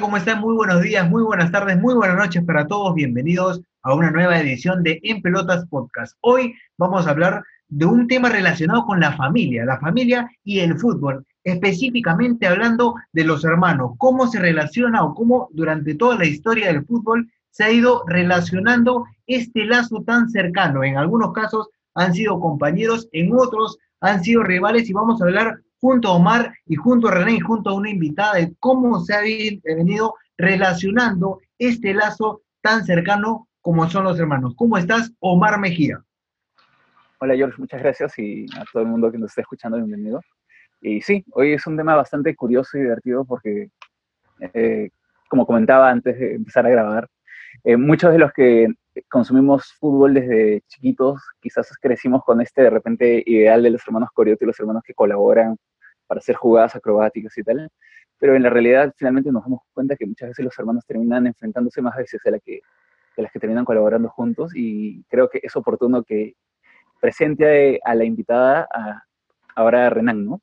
¿Cómo están? Muy buenos días, muy buenas tardes, muy buenas noches para todos. Bienvenidos a una nueva edición de En Pelotas Podcast. Hoy vamos a hablar de un tema relacionado con la familia, la familia y el fútbol, específicamente hablando de los hermanos, cómo se relaciona o cómo durante toda la historia del fútbol se ha ido relacionando este lazo tan cercano. En algunos casos han sido compañeros, en otros han sido rivales y vamos a hablar junto a Omar y junto a René y junto a una invitada de cómo se ha venido relacionando este lazo tan cercano como son los hermanos. ¿Cómo estás, Omar Mejía? Hola George, muchas gracias y a todo el mundo que nos está escuchando, bienvenido. Y sí, hoy es un tema bastante curioso y divertido porque, eh, como comentaba antes de empezar a grabar, eh, muchos de los que consumimos fútbol desde chiquitos, quizás crecimos con este de repente ideal de los hermanos Corioto y los hermanos que colaboran para hacer jugadas acrobáticas y tal, pero en la realidad finalmente nos damos cuenta que muchas veces los hermanos terminan enfrentándose más veces a, la que, a las que terminan colaborando juntos y creo que es oportuno que presente a, la invitada a, ahora a Renan, ¿no?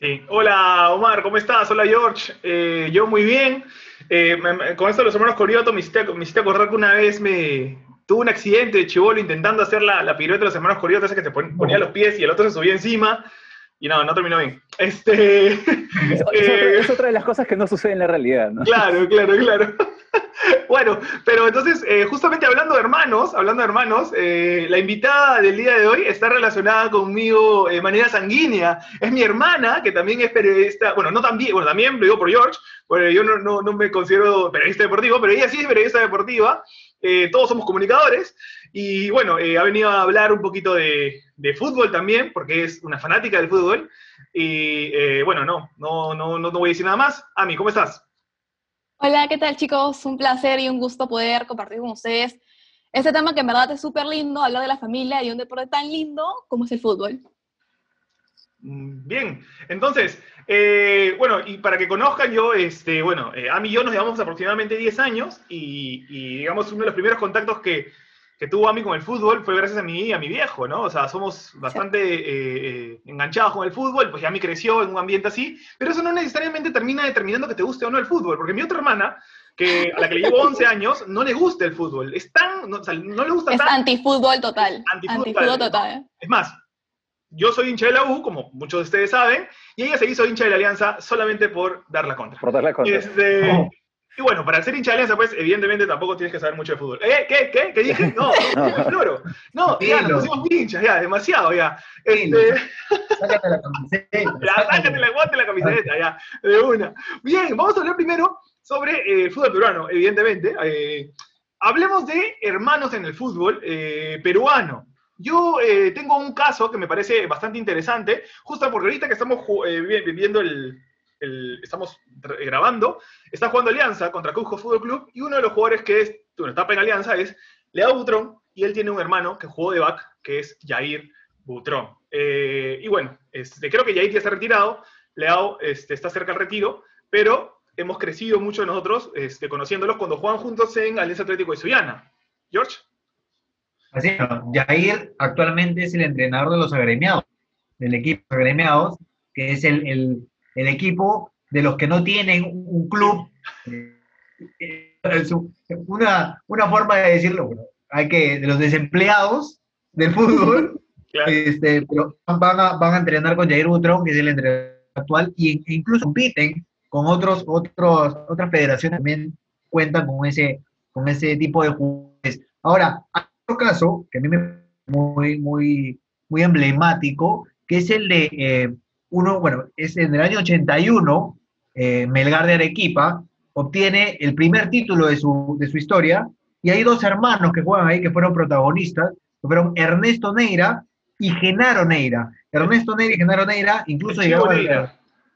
Sí. Hola Omar, ¿cómo estás? Hola George, eh, yo muy bien. Eh, con esto de los hermanos Corioto me hiciste, me hiciste acordar que una vez me, tuve un accidente de chivolo intentando hacer la, la pirueta de los hermanos Corioto, esa que te ponía los pies y el otro se subía encima y no, no terminó bien. Este, es, eh, es, otra de las cosas que no sucede en la realidad, ¿no? Claro, claro, claro. bueno, pero entonces, eh, justamente hablando de hermanos, hablando de hermanos, eh, la invitada del día de hoy está relacionada conmigo de manera sanguínea. Es mi hermana, que también es periodista, bueno, no también, bueno, también lo digo por George, porque yo no, no, no me considero periodista deportivo, pero ella sí es periodista deportiva. todos somos comunicadores. Y bueno, ha venido a hablar un poquito de, de fútbol también, porque es una fanática del fútbol. Y eh, bueno, no, no, no, no, voy a decir nada más. Ami, ¿cómo estás? Hola, ¿qué tal chicos? Un placer y un gusto poder compartir con ustedes este tema que en verdad es súper lindo, hablar de la familia y un deporte tan lindo como es el fútbol. Mm, bien, entonces, eh, bueno, y para que conozcan yo, este, bueno, eh, Ami y yo nos llevamos aproximadamente 10 años y, y digamos uno de los primeros contactos que, que tuvo a mí con el fútbol fue gracias a mí y a mi viejo, ¿no? O sea, somos bastante eh, eh, enganchados con el fútbol, pues ya mí creció en un ambiente así, pero eso no necesariamente termina determinando que te guste o no el fútbol, porque mi otra hermana, que, a la que le llevo 11 años, no le gusta el fútbol, es tan, no, o sea, no le gusta es tan... antifútbol total, antifútbol, total. Es más, yo soy hincha de la U, como muchos de ustedes saben, y ella se hizo hincha de la Alianza solamente por dar la contra. Por dar la contra. Este, y bueno, para ser hincha de Alianza, pues, evidentemente tampoco tienes que saber mucho de fútbol. ¿Eh? ¿Qué? ¿Qué? ¿Qué dije? No, no, no, ya, nos pusimos hinchas, ya, demasiado, ya. Este... Sácate la camiseta. Ya, sácate la guante la camiseta, ya, de una. Bien, vamos a hablar primero sobre el eh, fútbol peruano, evidentemente. Eh, hablemos de hermanos en el fútbol eh, peruano. Yo tengo un caso que me parece bastante interesante, justo porque ahorita que estamos viviendo el, estamos grabando, está jugando Alianza contra Cusco Fútbol Club y uno de los jugadores que es, bueno, está en Alianza es Leao Butrón y él tiene un hermano que jugó de back que es Jair Butrón. Eh, y bueno, este, creo que Jair ya está retirado, Leao este, está cerca del retiro, pero hemos crecido mucho nosotros este, conociéndolos cuando juegan juntos en Alianza Atlético de Suyana. George. Así es, Jair actualmente es el entrenador de los agremiados, del equipo agremiados, que es el el equipo de los que no tienen un club. Una, una forma de decirlo, hay que, de los desempleados del fútbol, este, pero van a, van a entrenar con Jair Butrón, que es el entrenador actual, y, e incluso compiten con otros, otros, otras federaciones también cuentan con ese, con ese tipo de jugadores. Ahora, hay otro caso que a mí me parece muy, muy, muy emblemático, que es el de eh, uno, bueno, es en el año 81, eh, Melgar de Arequipa obtiene el primer título de su, de su historia, y hay dos hermanos que juegan ahí que fueron protagonistas, que fueron Ernesto Neira y Genaro Neira. Ernesto Neira y Genaro Neira incluso llegaron a la,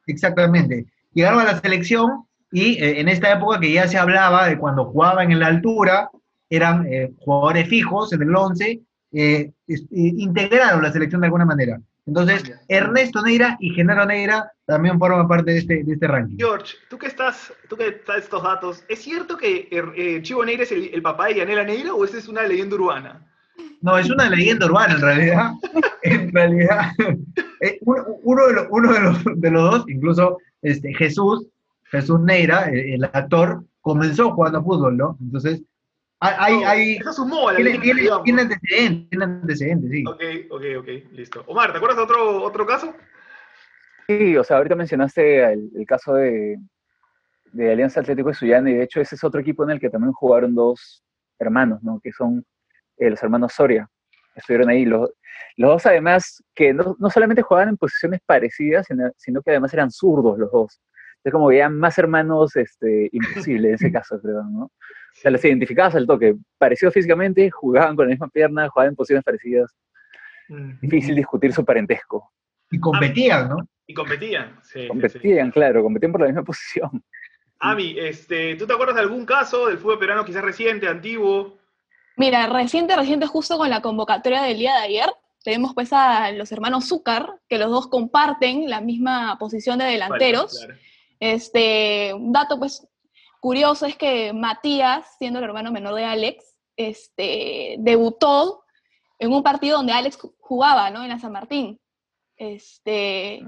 exactamente, llegaron a la selección y eh, en esta época que ya se hablaba de cuando jugaban en la altura, eran eh, jugadores fijos en el 11, integraron la selección de alguna manera. Entonces, Ernesto Neira y Genaro Neira también forman parte de este, de este ranking. George, tú que estás, tú que estás estos datos, ¿es cierto que er, eh, Chivo Neira es el, papá de Yanela Neira o esa es una leyenda urbana? No, es una leyenda urbana en realidad. en realidad, eh, uno, de los, uno de, los, de, los, dos, incluso este, Jesús, Jesús Neira, el, el actor, comenzó jugando fútbol, ¿no? Entonces, hay, hay, hay- Eso sumó a la tiene, tiene- antecedentes, tiene antecedentes, sí. Ok, ok, ok, listo. Omar, ¿te acuerdas de otro, otro caso? Sí, o sea, ahorita mencionaste el, el caso de, de Alianza Atlético de Sullana, y de hecho ese es otro equipo en el que también jugaron dos hermanos, ¿no? Que son eh, los hermanos Soria. Estuvieron ahí. Los, los dos, además, que no, no solamente jugaban en posiciones parecidas, sino, sino que además eran zurdos los dos. Entonces, como veían más hermanos, este, imposible en ese caso, creo, ¿no? O sea, los identificabas al toque. Parecidos físicamente, jugaban con la misma pierna, jugaban en posiciones parecidas. Mm. Difícil discutir su parentesco. Y competían, ¿no? Y competían. Sí, sí, sí. Competían, claro, competían por la misma posición. Ami, este, ¿tú te acuerdas de algún caso del fútbol peruano quizás reciente, antiguo? Mira, reciente, reciente, justo con la convocatoria del día de ayer, tenemos pues a los hermanos Zúcar, que los dos comparten la misma posición de delanteros. Claro. Este, un dato pues curioso es que Matías, siendo el hermano menor de Alex, este, debutó en un partido donde Alex ju- jugaba, ¿no? En la San Martín. Este,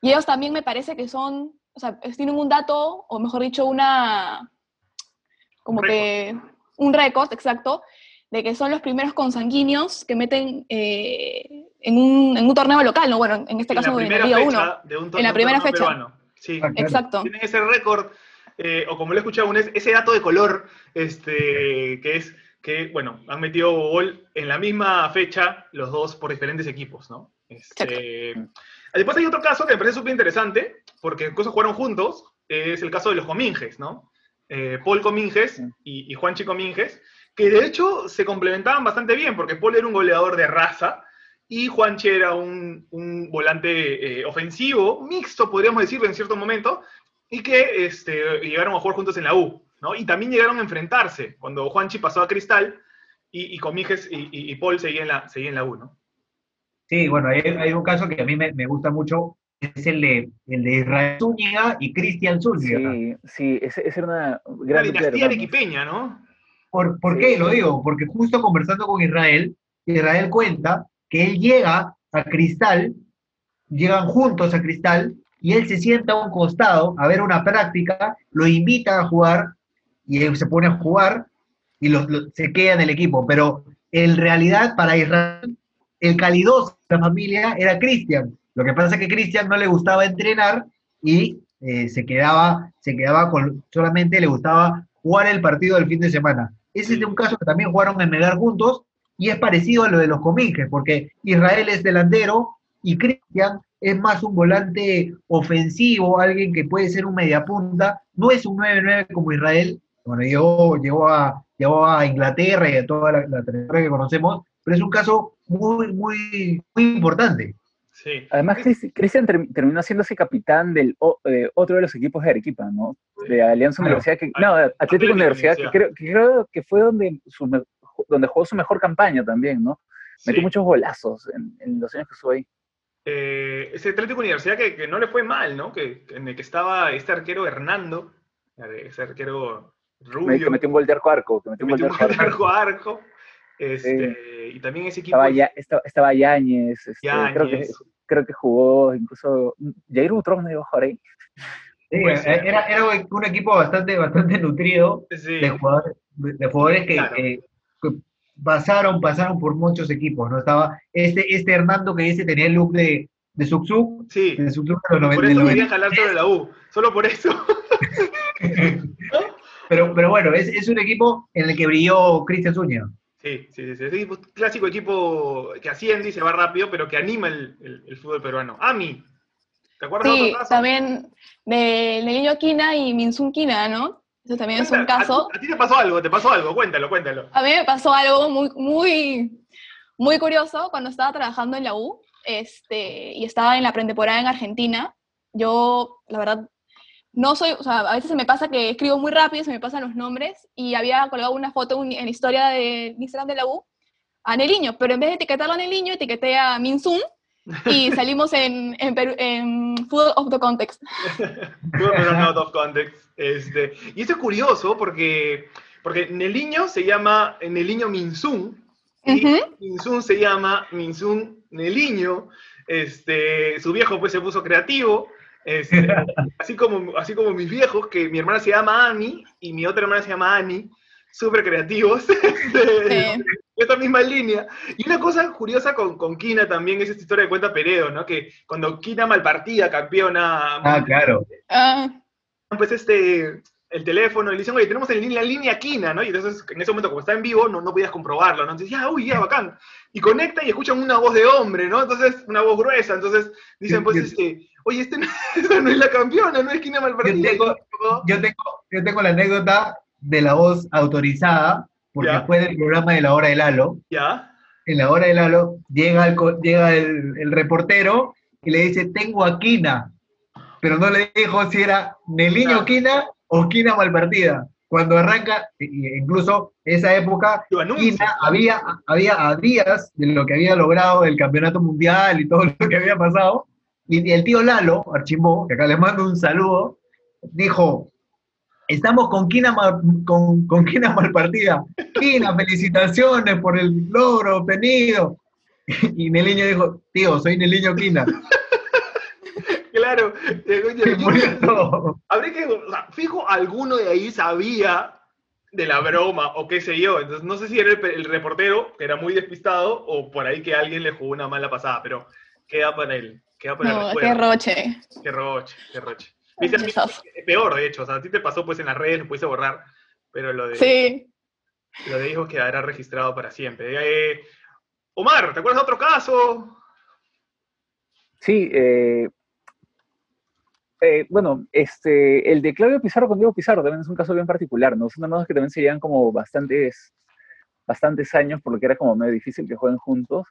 y ellos también me parece que son, o sea, tienen un dato, o mejor dicho, una, como Un que, un récord, exacto, de que son los primeros consanguíneos que meten eh, en, un, en un torneo local, ¿no? Bueno, en este En caso en la primera Liga 1. fecha de un En la primera fecha. peruano. Sí, Ah, claro. Exacto. tienen ese récord, eh, o como lo he escuchado, un- ese dato de color, este, que es que, bueno, han metido gol en la misma fecha los dos por diferentes equipos, ¿no? Este, después hay otro caso que me parece súper interesante, porque incluso jugaron juntos, es el caso de los Cominges, ¿no? Eh, Paul Cominges y, y Juanchi Cominges, que de hecho se complementaban bastante bien, porque Paul era un goleador de raza, y Juanchi era un, un volante eh, ofensivo, mixto, podríamos decirlo en cierto momento, y que este, llegaron a jugar juntos en la U, ¿no? Y también llegaron a enfrentarse cuando Juanchi pasó a Cristal y, y y, y- y Paul seguían en, la, seguía en la U, ¿no? Sí, bueno, hay, hay un caso que a mí me, me gusta mucho, es el de, el de Israel Zúñiga y Cristian Zúñiga. Sí, sí, ese era una gran de dinastía arequipeña, ¿no? ¿Por, por Sí, qué lo digo? Porque justo conversando con Israel, Israel cuenta que él llega a Cristal, llegan juntos a Cristal, y él se sienta a un costado a ver una práctica, lo invitan a jugar, y él se pone a jugar, y lo- lo- se queda en el equipo. Pero en realidad, para Israel, el calidoso de la familia era Cristian. Lo que pasa es que Cristian no le gustaba entrenar y eh, se quedaba, se quedaba con, solamente le gustaba jugar el partido del fin de semana. Ese es un caso que también jugaron en Melgar juntos y es parecido a lo de los Cominges, porque Israel es delantero y Cristian es más un volante ofensivo, alguien que puede ser un mediapunta, no es un 9-9 como Israel, bueno, llegó, llegó, a, llegó a Inglaterra y a toda la, la trayectoria que conocemos, pero es un caso muy, muy, muy importante. Sí. Además, Cris- Cristian term- terminó siéndose capitán del o- eh, otro de los equipos de Arequipa, ¿no? De Alianza Claro. Universidad, que, no, de Atlético Atlético Universidad, que creo, que creo que fue donde, su donde jugó su mejor campaña también, ¿no? Metió sí. muchos golazos en, en los años que estuvo ahí. Eh, ese Atlético Universidad que, que no le fue mal, ¿no? Que, en el que estaba este arquero Hernando, ese arquero Me- rubio, Que metió un gol de arco a arco, que metió un gol de arco a arco. arco. Este, Y también ese equipo. Estaba, ya, estaba, estaba Yáñez, este, creo, que, Yáñez. creo que jugó incluso Jair Butrón iba a jugar ahí. Sí, Puede ser. era, era un equipo bastante, bastante nutrido Sí. de jugadores, de jugadores que, Claro. que pasaron, pasaron por muchos equipos, ¿no? Estaba este, este Hernando que dice tenía el look de, de Suksuk, Sí. de Suksuk de los Por 90, eso 90. jalar sobre la U. Solo por eso. Pero, pero bueno, es, es un equipo en el que brilló Cristian Zúñiga. Sí, sí, sí. sí. Equipo- clásico equipo que asciende y se va rápido, pero que anima el, el- el fútbol peruano. Ami, ¿te acuerdas de Sí, otro caso? también de Niño Quina y Minsun Quina, ¿no? Eso también es un Cuenta, caso. A, ti- a ti te pasó algo, te pasó algo, cuéntalo, cuéntalo. A mí me pasó algo muy, muy, muy curioso cuando estaba trabajando en la U este, y estaba en la pretemporada en Argentina. Yo, la verdad, no soy, o sea, a veces se me pasa que escribo muy rápido, se me pasan los nombres y había colgado una foto en en la historia de Instagram de la U a Neliño, pero en vez de etiquetarlo a Neliño, etiqueté a Minsun y salimos en, en, Perú- en Food of the Context. Peruano out of context. Este, y esto es curioso porque, porque Neliño se llama Neliño Minsun y Ujú. Minsun se llama Minsun Neliño. Este, su viejo pues se puso creativo Este, así, como, así como mis viejos, que mi hermana se llama Ani y mi otra hermana se llama Ani, súper creativos, de esta misma línea. Y una cosa curiosa con, con Kina también es esta historia de cuenta Peredo, ¿no? Que cuando Kina malpartida, campeona... Ah, claro. Ah, Pues este, el teléfono, y le dicen, oye, tenemos en línea, la línea Kina, ¿no? Y entonces, en ese momento, como está en vivo, no, no podías comprobarlo, ¿no? Entonces, ya, uy, ya, bacán. Y conecta y escuchan una voz de hombre, ¿no? Entonces, una voz gruesa. Entonces, dicen, pues, Yo- este, oye, este no, esta no es la campeona, no es Kina Yo malpartida. tengo, yo, tengo, yo tengo la anécdota de la voz autorizada, porque Ya. fue del programa de la hora del Halo. ¿Ya? En la hora del Halo llega el, llega el, el reportero y le dice, tengo a Quina, pero no le dijo si era Neliño. Quina o Quina Malpartida. Cuando arranca, y- y incluso esa época. Quina había, había a días de lo que había logrado el campeonato mundial y todo lo que había pasado, y el tío Lalo, Archimbó, que acá le mando un saludo, dijo, estamos con Quina, mal- con, con Quina Malpartida. Quina, felicitaciones por el logro obtenido. Y Neliño dijo, tío, soy Neliño Quina. Claro. oye, Y murió todo. Habré que, o sea, fijo, alguno de ahí sabía de la broma o qué sé yo. Entonces, no sé si era el, el reportero, que era muy despistado, o por ahí que alguien le jugó una mala pasada, pero queda para él. Queda para el no, qué roche. Qué roche, qué roche. Viste, mí- Chistoso. peor, de hecho. O sea, a ti te pasó pues en las redes, lo pudiste borrar, pero lo de, Sí. lo de hijos quedará registrado para siempre. Eh, Omar, ¿te acuerdas de otro caso? Sí, eh, eh, bueno, este, el de Claudio Pizarro con Diego Pizarro también es un caso bien particular, ¿no? Son hermanos que también se llevan como bastantes, bastantes años, por lo que era como medio difícil que jueguen juntos,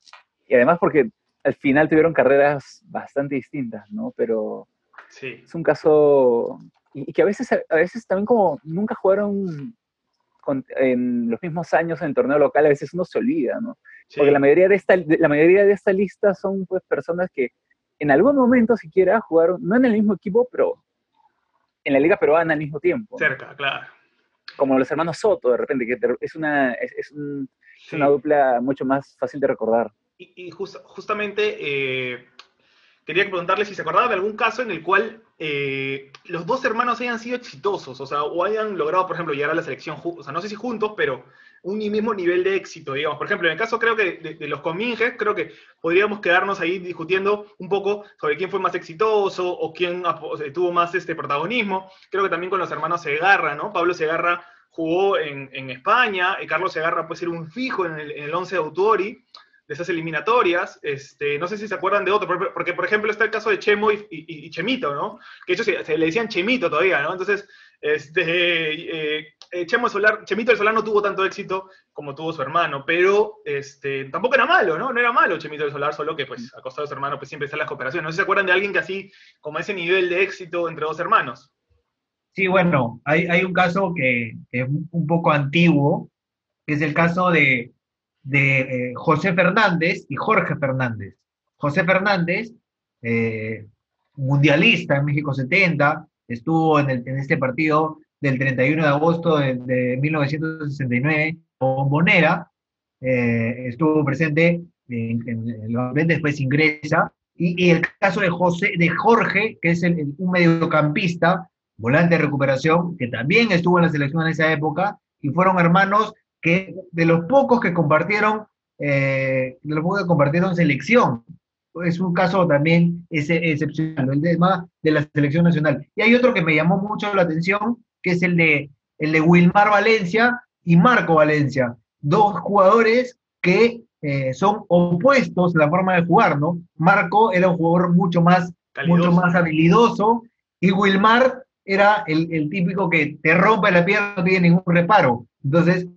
y además porque al final tuvieron carreras bastante distintas, ¿no? Pero Sí. es un caso, y, y que a veces, a veces también como nunca jugaron con- en los mismos años en el torneo local, a veces uno se olvida, ¿no? sí. Porque la mayoría de esta, la mayoría de esta lista son pues personas que en algún momento siquiera jugaron, no en el mismo equipo, pero en la liga peruana al mismo tiempo. ¿no? Cerca, claro. Como los hermanos Soto, de repente, que es una, es, es un- es Sí. una dupla mucho más fácil de recordar. Y, y jus- justamente eh, quería preguntarle si se acordaban de algún caso en el cual eh, los dos hermanos hayan sido exitosos, o sea, o hayan logrado, por ejemplo, llegar a la selección, o sea, no sé si juntos, pero un mismo nivel de éxito, digamos. Por ejemplo, en el caso creo que de, de los Cominges, creo que podríamos quedarnos ahí discutiendo un poco sobre quién fue más exitoso o quién eh, tuvo más este protagonismo. Creo que también con los hermanos Segarra, ¿no? Pablo Segarra jugó en, en España, y Carlos Segarra puede ser un fijo en el, en el 11 de Autori esas eliminatorias. Este, no sé si se acuerdan de otro, porque, por ejemplo está el caso de Chemo y, Chemito, ¿no? Que ellos se, le decían Chemito todavía, ¿no? Entonces, este, eh, eh, Solar, Chemito del Solar no tuvo tanto éxito como tuvo su hermano, pero este, tampoco era malo, ¿no? No era malo Chemito del Solar, solo que pues a de su hermano pues siempre está la cooperación. No sé si se acuerdan de alguien que así, como ese nivel de éxito entre dos hermanos. Sí, bueno, hay, hay un caso que, que es un poco antiguo, que es el caso de, de eh, José Fernández y Jorge Fernández. José Fernández, eh, mundialista en México 70, estuvo en, el- en este partido del 31 de agosto de, de 1969 con Bombonera, eh, estuvo presente en, en Babel, después ingresa, y, el caso de, José, de Jorge, que es un mediocampista, volante de recuperación, que también estuvo en la selección en esa época, y fueron hermanos que de los pocos que compartieron, eh, de los pocos que compartieron selección. Es un caso también excepcional, el tema de la selección nacional. Y hay otro que me llamó mucho la atención, que es el de, el de Wilmar Valencia y Marco Valencia, dos jugadores que eh, son opuestos en la forma de jugar, ¿no? Marco era un jugador mucho más mucho más habilidoso, y Wilmar era el, el típico que te rompe la pierna, no tiene ningún reparo. Entonces,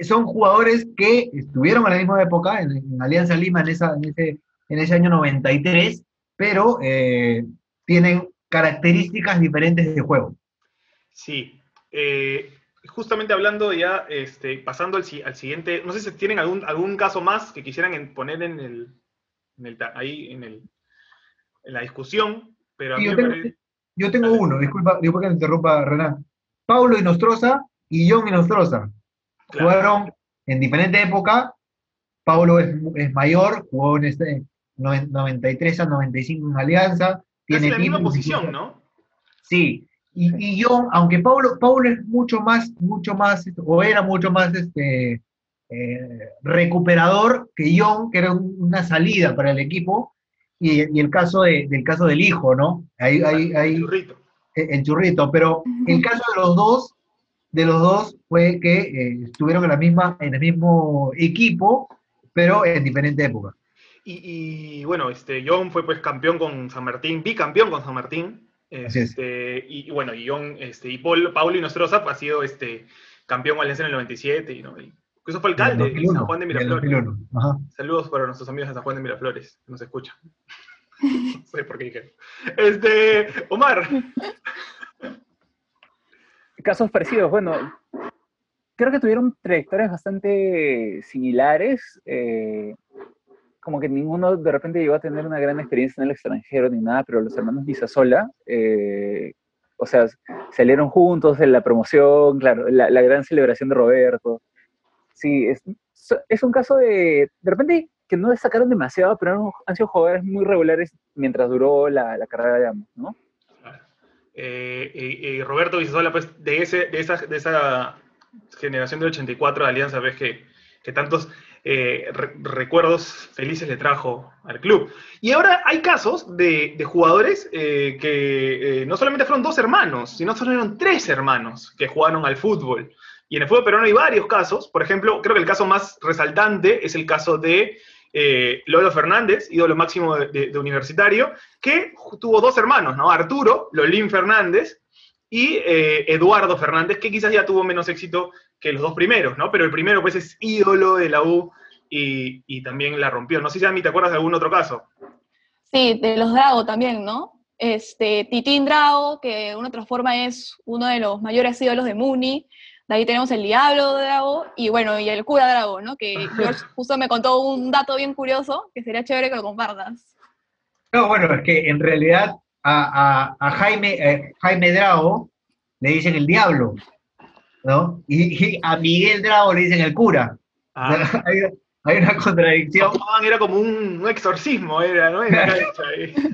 son jugadores que estuvieron a la misma época, en, en Alianza Lima, en, esa, en, ese, en ese año 93, pero eh, tienen características diferentes de juego. Sí. Eh, justamente hablando ya, este, pasando al, al siguiente, no sé si tienen algún, algún caso más que quisieran poner en el, en el ahí en, el, en la discusión, pero a Sí, mí yo me tengo- parece- Yo tengo uno, disculpa, disculpa que me interrumpa, Renan. Paulo Inostroza y John Inostroza. Claro, Jugaron en diferente época. Paulo es, es mayor, jugó en este noven- 93 a 95 en Alianza. Casi tiene la misma posición, ¿no? Sí, y, y yo, aunque Paulo, Paulo es mucho más, mucho más, o era mucho más este, eh, recuperador que John, que era un- una salida para el equipo, y, y el caso de- del caso del hijo, ¿no? Ahí, ahí, ahí, Churrito. eh, el churrito, pero el caso de los dos, de los dos fue que eh, estuvieron en la misma, en el mismo equipo, pero en diferente época. Y, y, bueno, este, John fue pues campeón con San Martín, bicampeón con San Martín. Así es. Este, y, y bueno, y John, este, y Paul, Paulo Inostroza ha sido este, campeón valenciano en el 97, y, ¿no? Y incluso fue alcalde de 2001, San Juan de Miraflores. 2001, ajá. Saludos para nuestros amigos de San Juan de Miraflores, que nos escuchan. no sé por qué dije. Este, Omar, Casos parecidos, bueno, creo que tuvieron trayectorias bastante similares. eh, como que ninguno de repente llegó a tener una gran experiencia en el extranjero ni nada, pero los hermanos Bisasola, eh, o sea, salieron juntos en la promoción, claro, la, gran celebración de Roberto. Sí, es, un caso de, de repente que no destacaron demasiado, pero han, han sido jugadores muy regulares mientras duró la carrera de ambos, ¿no? Eh, y- Roberto Vizasola, pues de, ese, de, esa, de esa generación del 84 de Alianza, ves que, que tantos eh, re- recuerdos felices le trajo al club. Y ahora hay casos de, de jugadores eh, que no solamente fueron dos hermanos, sino fueron tres hermanos que jugaron al fútbol. Y en el fútbol peruano hay varios casos. Por ejemplo, creo que el caso más resaltante es el caso de eh, Lolo Fernández, ídolo máximo de, universitario, que tuvo dos hermanos, ¿no? Arturo, Lolín Fernández, y eh, Eduardo Fernández, que quizás ya tuvo menos éxito que los dos primeros, ¿no? Pero el primero, pues, es ídolo de la U y, y también la rompió. No sé si a mí te acuerdas de algún otro caso. Sí, de los Drago también, ¿no? Este, Titín Drago, que de una otra forma es uno de los mayores ídolos de Muni. De ahí tenemos el Diablo Drago y bueno, y el cura Drago, ¿no? Que George justo me contó un dato bien curioso que sería chévere que lo compartas. No, bueno, es que en realidad a, a- a Jaime, eh, Jaime Drago le dicen el diablo, ¿no? Y, y a Miguel Drago le dicen el cura. O sea, hay, hay una contradicción. Juan era como un, un exorcismo, era, ¿no? Ahí.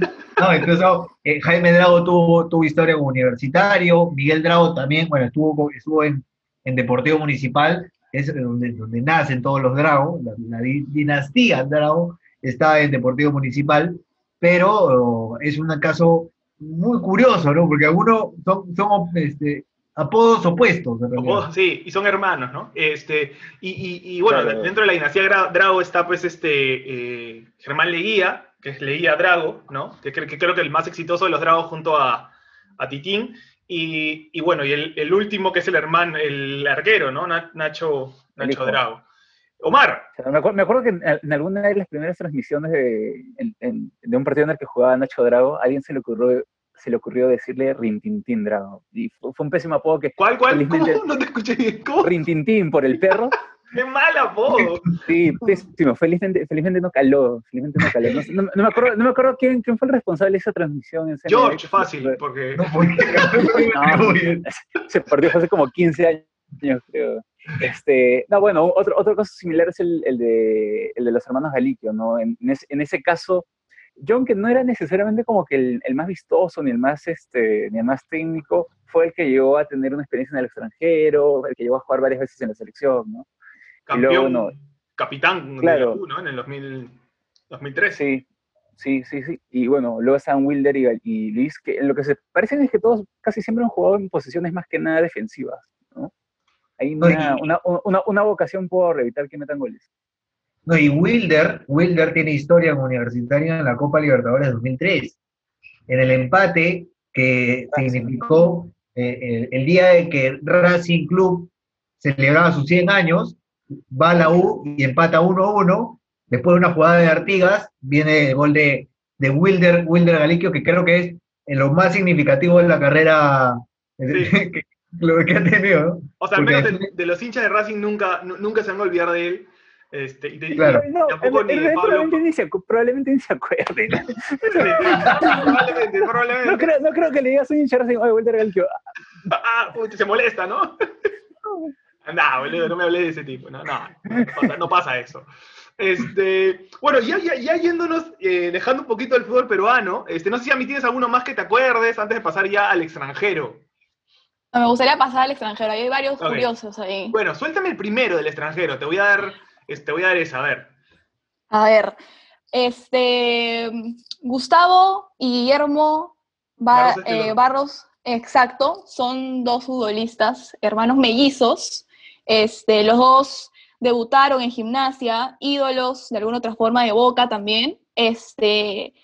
No, incluso eh, Jaime Drago tuvo, tuvo historia como universitario, Miguel Drago también, bueno, estuvo, estuvo en, en Deportivo Municipal, es donde, donde nacen todos los Dragos, la, la di- dinastía Drago está en Deportivo Municipal, pero oh, es un caso muy curioso, ¿no? Porque algunos son, son este, apodos opuestos. Apodos, sí, y son hermanos, ¿no? Este, y, y- y, bueno, Claro. dentro de la dinastía Drago está pues este eh, Germán Leguía, que es Leguía Drago, ¿no? Que, que creo que el más exitoso de los Dragos junto a, a Titín. Y, y bueno, y el, el último que es el hermano, el arquero, ¿no? Na- Nacho, Nacho. Drago. Omar, O sea, me, acuerdo, me acuerdo que en, en alguna de las primeras transmisiones de, en- en- de un partido en el que jugaba Nacho Drago, a alguien se le ocurrió, se le ocurrió decirle Rintintín Drago. Y fue, fue un pésimo apodo que ¿cuál, cuál? ¿Cómo? No te escuché bien. ¿Cómo? Rintintín por el perro. ¡Qué mal apodo! Sí, pésimo. Felizmente, felizmente no caló. Felizmente no caló. No, no- no me acuerdo, no me acuerdo quién, quién fue el responsable de esa transmisión. En. George, fácil, porque... Se perdió hace como 15 años, creo. Este, no, bueno, otro, otro caso similar es el, el de, el de los hermanos Galiquio, ¿no? En, en ese, en ese caso, John, que no era necesariamente como que el, el más vistoso, ni el más, este, ni el más técnico, fue el que llegó a tener una experiencia en el extranjero, el que llegó a jugar varias veces en la selección, ¿no? Y luego, no. capitán Claro. de U, ¿no? En el 2000, 2013. Sí, sí, sí, sí. Y bueno, luego están Wilder y, y Luis, que lo que se parecen es que todos casi siempre han jugado en posiciones más que nada defensivas, ¿no? Hay una, una, una, una vocación por evitar que metan goles. No, y Wilder, Wilder tiene historia como universitario en la Copa Libertadores 2003. En el empate que Ah, significó eh, el, el día de que Racing Club celebraba sus 100 años, va a la U y empata 1-1. Después de una jugada de Artigas, viene el gol de, de Wilder, Wilder Galiquio, que creo que es en lo más significativo de la carrera Sí. que, lo que ha tenido, ¿no? O sea, al menos de, de los hinchas de Racing nunca, nu- nunca se van a olvidar de él. Este, y de- Claro. No, tampoco ni de probablemente, ni se, probablemente ni se acuerde. probablemente, probablemente. No creo, no creo que le digas a un hincha así, oye, Walter Galquio, Ah, se molesta, ¿no? No, boludo, no me hablé de ese tipo. No, no, no pasa, no pasa eso. Este, bueno, ya, ya, ya yéndonos, eh, dejando un poquito el fútbol peruano, este, no sé si a mí tienes alguno más que te acuerdes antes de pasar ya al extranjero. Me gustaría pasar al extranjero, hay varios Ok. curiosos ahí. Bueno, suéltame el primero del extranjero, te voy a dar, este, te voy a dar esa, a ver. A ver, este, Gustavo y Guillermo Barros eh. Barros, exacto, son dos futbolistas, hermanos mellizos. Este, los dos debutaron en gimnasia, ídolos de alguna otra forma de Boca también. Este,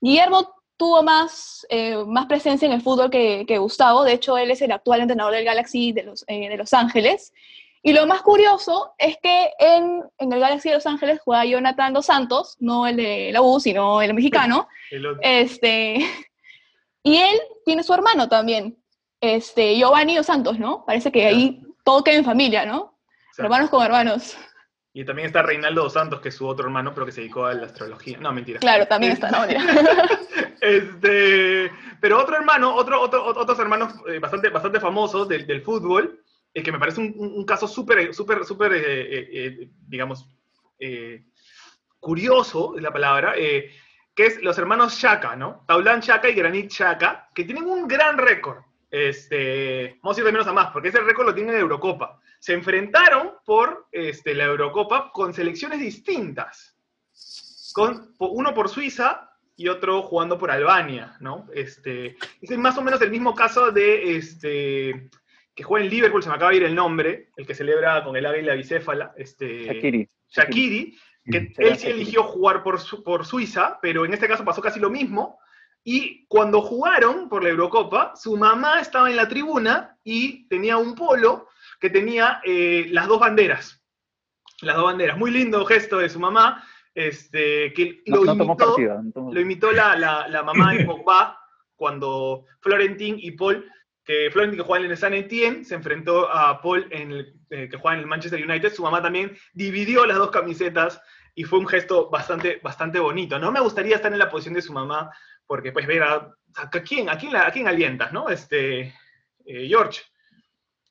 Guillermo tuvo más, eh, más presencia en el fútbol que, que Gustavo, de hecho él es el actual entrenador del Galaxy de Los, eh, de Los Ángeles. Y lo más curioso es que en, en el Galaxy de Los Ángeles juega Jonathan Dos Santos, no el de la U, sino el mexicano. El. Este, y él tiene su hermano también, este, Giovanni Dos Santos, ¿no? Parece que ahí todo queda en familia, ¿no? Hermanos con hermanos. Y también está Reinaldo dos Santos, que es su otro hermano, pero que se dedicó a la astrología. No, mentira. Claro, también está, no, mentira. Este, pero otro hermano, otro, otro- otros hermanos eh, bastante, bastante famosos del, del fútbol, eh, que me parece un, caso súper, súper, súper, eh, eh, digamos, curioso, es la palabra, que es los hermanos Chaka, ¿no? Taulán Chaka y Granit Chaka, que tienen un gran récord. Este, vamos a ir de menos a más, porque ese récord lo tienen en Eurocopa. Se enfrentaron por este, la Eurocopa con selecciones distintas. Con, uno por Suiza y otro jugando por Albania, ¿no? Este, es más o menos el mismo caso de este, que juega en Liverpool, se me acaba de ir el nombre, el que celebra con el águila bicéfala, este, Shakiri. Shakiri, que Mm, él sí Shakiri. eligió jugar por, por Suiza, pero en este caso pasó casi lo mismo. Y cuando jugaron por la Eurocopa, su mamá estaba en la tribuna y tenía un polo que tenía eh, las dos banderas. Las dos banderas. Muy lindo gesto de su mamá, este, que No, lo no imitó, no lo imitó la, la, la mamá de Pogba cuando Florentín y Paul, que Florentín que juega en el San Etienne, se enfrentó a Paul en el, eh, que juega en el Manchester United. Su mamá también dividió las dos camisetas y fue un gesto bastante, bastante bonito. No me gustaría estar en la posición de su mamá, porque pues ver a, a quién, a quién, a quién alientas, ¿no? Este, eh, George.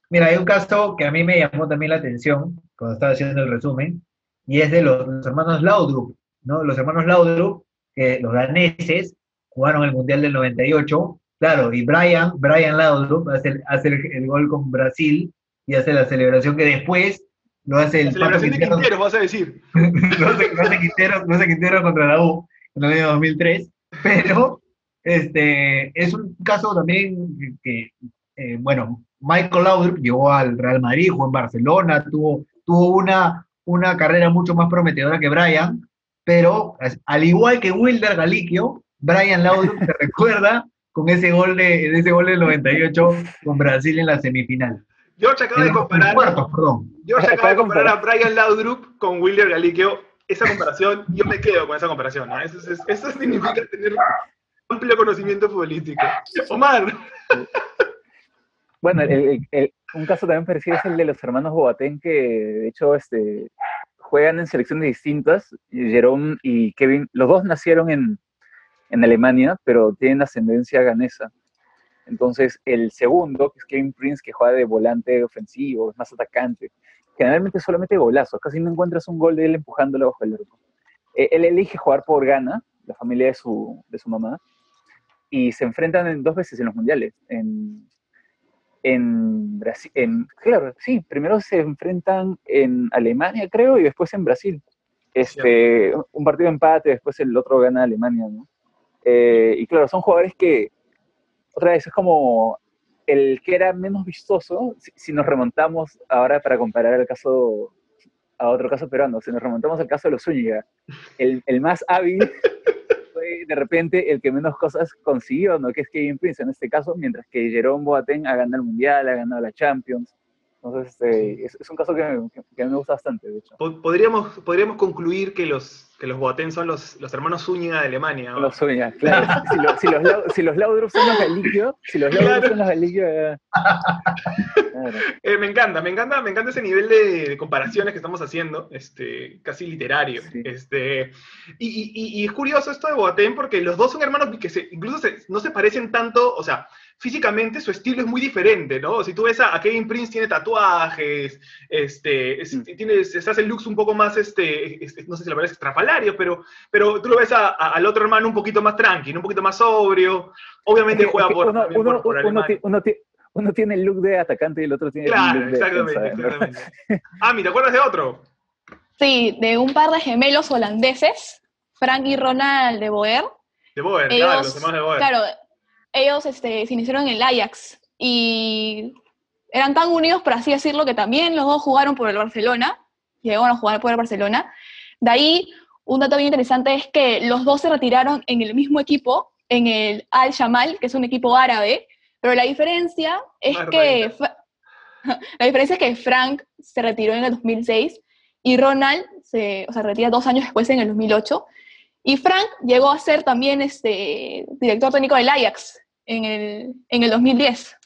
Mira, hay un caso que a mí me llamó también la atención cuando estaba haciendo el resumen, y es de los, los hermanos Laudrup, ¿no? Los hermanos Laudrup, que los daneses jugaron el Mundial del 98, claro, y Brian, Brian Laudrup hace, el, hace el, el gol con Brasil y hace la celebración que después lo hace el La celebración de Pato Quintero, vas a decir. lo hace, lo hace Quintero, lo hace Quintero contra la U en el año 2003, pero este, es un caso también que, eh, bueno, Michael Laudrup llegó al Real Madrid, jugó en Barcelona, tuvo, tuvo una, una carrera mucho más prometedora que Brian, pero al igual que Wilder Galiquio, Brian Laudrup se recuerda con ese gol, de, de ese gol del 98 con Brasil en la semifinal. George acaba de comparar. cuartos, perdón. George Acaba de comparar a. Brian Laudrup con William Galiquio. Esa comparación, yo me quedo con esa comparación. ¿no? Eso, es- eso significa tener amplio conocimiento futbolístico. Omar, Bueno, el- un caso también parecido es el de los hermanos Boateng, que de hecho este, juegan en selecciones distintas. Jerome y Kevin, los dos nacieron en, en Alemania, pero tienen ascendencia ganesa. Entonces, el segundo, que es Kevin Prince, que juega de volante ofensivo, es más atacante, generalmente solamente golazos, casi no encuentras un gol de él empujándolo bajo el arco. Eh, Él elige jugar por Ghana, la familia de su, de su mamá, y se enfrentan en- dos veces en los mundiales, en, en Brasil, claro, sí, primero se enfrentan en Alemania, creo, y después en Brasil. Este, un partido de empate, después el otro gana Alemania, ¿no? Eh, y claro, son jugadores que, otra vez, es como el que era menos vistoso, si, si nos remontamos ahora para comparar el caso a otro caso peruano, si nos remontamos al caso de los Zúñiga, el, el más hábil fue de repente el que menos cosas consiguió, ¿no? Que es Kevin Prince en este caso, mientras que Jerome Boateng ha ganado el Mundial, ha ganado la Champions. Entonces, este, es, es un caso que, me- que- que a mí me gusta bastante, de hecho. po- podríamos, podríamos concluir que los que los Boateng son los, los hermanos Zúñiga de Alemania. ¿no? Los Zúñiga, claro. si, lo- si los, si los Laudrup son los Galigio, si los Laudrup Claro. son los Galigio, eh, claro. Eh, me encanta, me encanta, me encanta ese nivel de, de comparaciones que estamos haciendo, este, casi literario. Sí. Este, y, y- y- y es curioso esto de Boateng porque los dos son hermanos que se, incluso se- no se parecen tanto, o sea, físicamente su estilo es muy diferente, ¿no? Si tú ves a, a Kevin Prince tiene tatuajes, este, es- Mm. tiene, se hace looks un poco más, este, este, no sé si la verdad es estrafalario, pero, pero tú lo ves a- a- al otro hermano un poquito más tranquilo, un poquito más sobrio, obviamente juega por, uno, uno- por- tiene el look de atacante y el otro tiene Claro, el look de exactamente, ¿verdad? exactamente. Ami, ¿te acuerdas de otro? Sí, de un par de gemelos holandeses, Frank y Ronald de Boer. De Boer, claro, los hermanos de Boer. claro, ellos este, se iniciaron en el Ajax y eran tan unidos, por así decirlo, que también los dos jugaron por el Barcelona, llegaron a jugar por el Barcelona. De ahí, un dato bien interesante es que los dos se retiraron en el mismo equipo, en el Al Shamal, que es un equipo árabe, pero la diferencia es que la diferencia es que Frank se retiró en el 2006 y Ronald se o sea, retira dos años después en el 2008. Y Frank llegó a ser también este, director técnico del Ajax en el, en el 2010.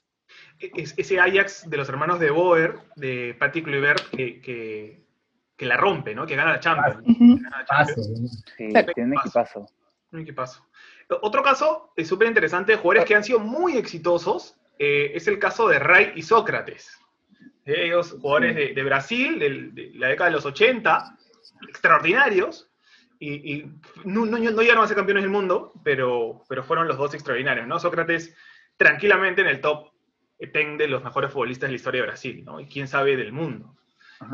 Es- ese Ajax de los hermanos de Boer, de Patrick Kluivert, que, que, que la rompe, ¿no? Que gana la Champions. Ujú. Gana la Paso. Champions. Sí, Pero- tiene un equipazo. Un equipazo. Otro caso es súper interesante de jugadores que han sido muy exitosos eh, es el caso de Ray y Sócrates. Ellos, jugadores de, de Brasil, de, la década de los 80, extraordinarios, y, y no, no- no llegaron a ser campeones del mundo, pero, pero fueron los dos extraordinarios, ¿no? Sócrates tranquilamente en el top 10 de los mejores futbolistas de la historia de Brasil, ¿no? Y quién sabe del mundo.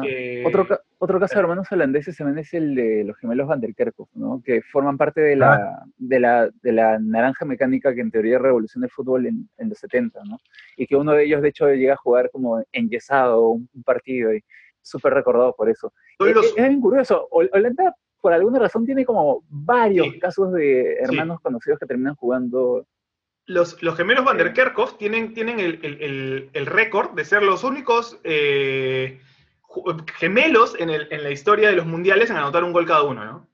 Eh, Otro, otro caso de hermanos holandeses también es el de los gemelos Van der Kerkhoff, ¿no? que forman parte de la, de, la, de la naranja mecánica que en teoría revolucionó el fútbol en, en los 70, ¿no? y que uno de ellos de hecho llega a jugar como enyesado un, un partido y súper recordado por eso. Es, los- es bien curioso, Hol- Holanda por alguna razón tiene como varios Sí. casos de hermanos conocidos que terminan jugando. Los, los gemelos Van der Kerkhoff tienen, tienen el, el- el- el récord de ser los únicos eh, gemelos en, el- en la historia de los mundiales en anotar un gol cada uno, ¿no?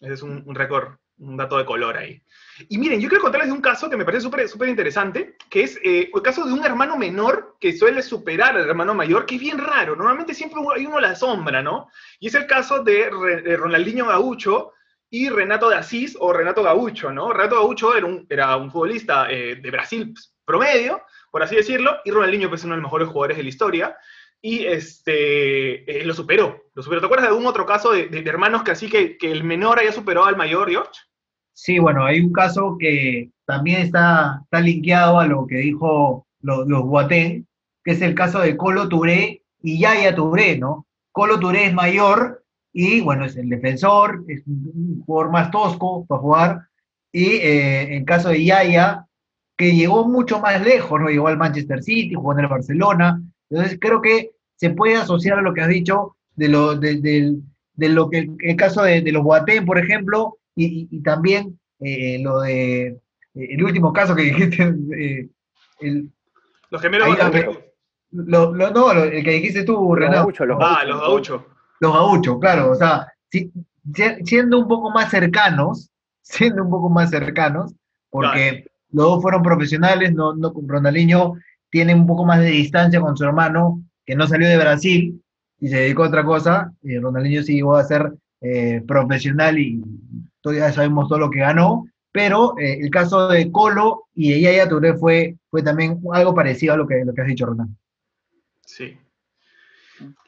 Ese es un, un récord, un dato de color ahí. Y miren, yo quiero contarles de un caso que me parece súper interesante, que es eh, el caso de un hermano menor que suele superar al hermano mayor, que es bien raro. Normalmente siempre hay uno a la sombra, ¿no? Y es el caso de, Re- de Ronaldinho Gaucho, y Renato de Asís o Renato Gaucho, ¿no? Renato Gaucho era un, era un futbolista eh, de Brasil pues, promedio, por así decirlo, y Ronaldinho pues, es uno de los mejores jugadores de la historia, y este, eh, lo superó, lo superó. ¿Te acuerdas de algún otro caso de, hermanos que así que, que el menor haya superado al mayor, George? Sí, bueno, hay un caso que también está, está linkeado a lo que dijo lo- los Boateng, que es el caso de Colo Touré y Yaya Touré, ¿no? Colo Touré es mayor y, bueno, es el defensor, es un jugador más tosco para jugar, y eh, en caso de Yaya, que llegó mucho más lejos, ¿no? Llegó al Manchester City, jugó en el Barcelona, entonces creo que se puede asociar a lo que has dicho de lo, de, lo que el caso de, de los Boateng, por ejemplo, y, y- y también eh, lo de eh, el último caso que dijiste, eh, el, Los gemelos Ahí lo, lo- no, lo- el que dijiste tú, Los Renato. gauchos, los Ah, gauchos, los gauchos. Los gauchos, claro, o sea, si- si- siendo un poco más cercanos, siendo un poco más cercanos, porque los dos fueron profesionales, no, no, Ronaldinho tiene un poco más de distancia con su hermano, que no salió de Brasil y se dedicó a otra cosa, y Ronaldinho sí llegó a ser eh, profesional y todavía sabemos todo lo que ganó, pero eh, el caso de Colo y de Yaya Touré fue, fue también algo parecido a lo que, lo que has dicho, Ronald. Sí.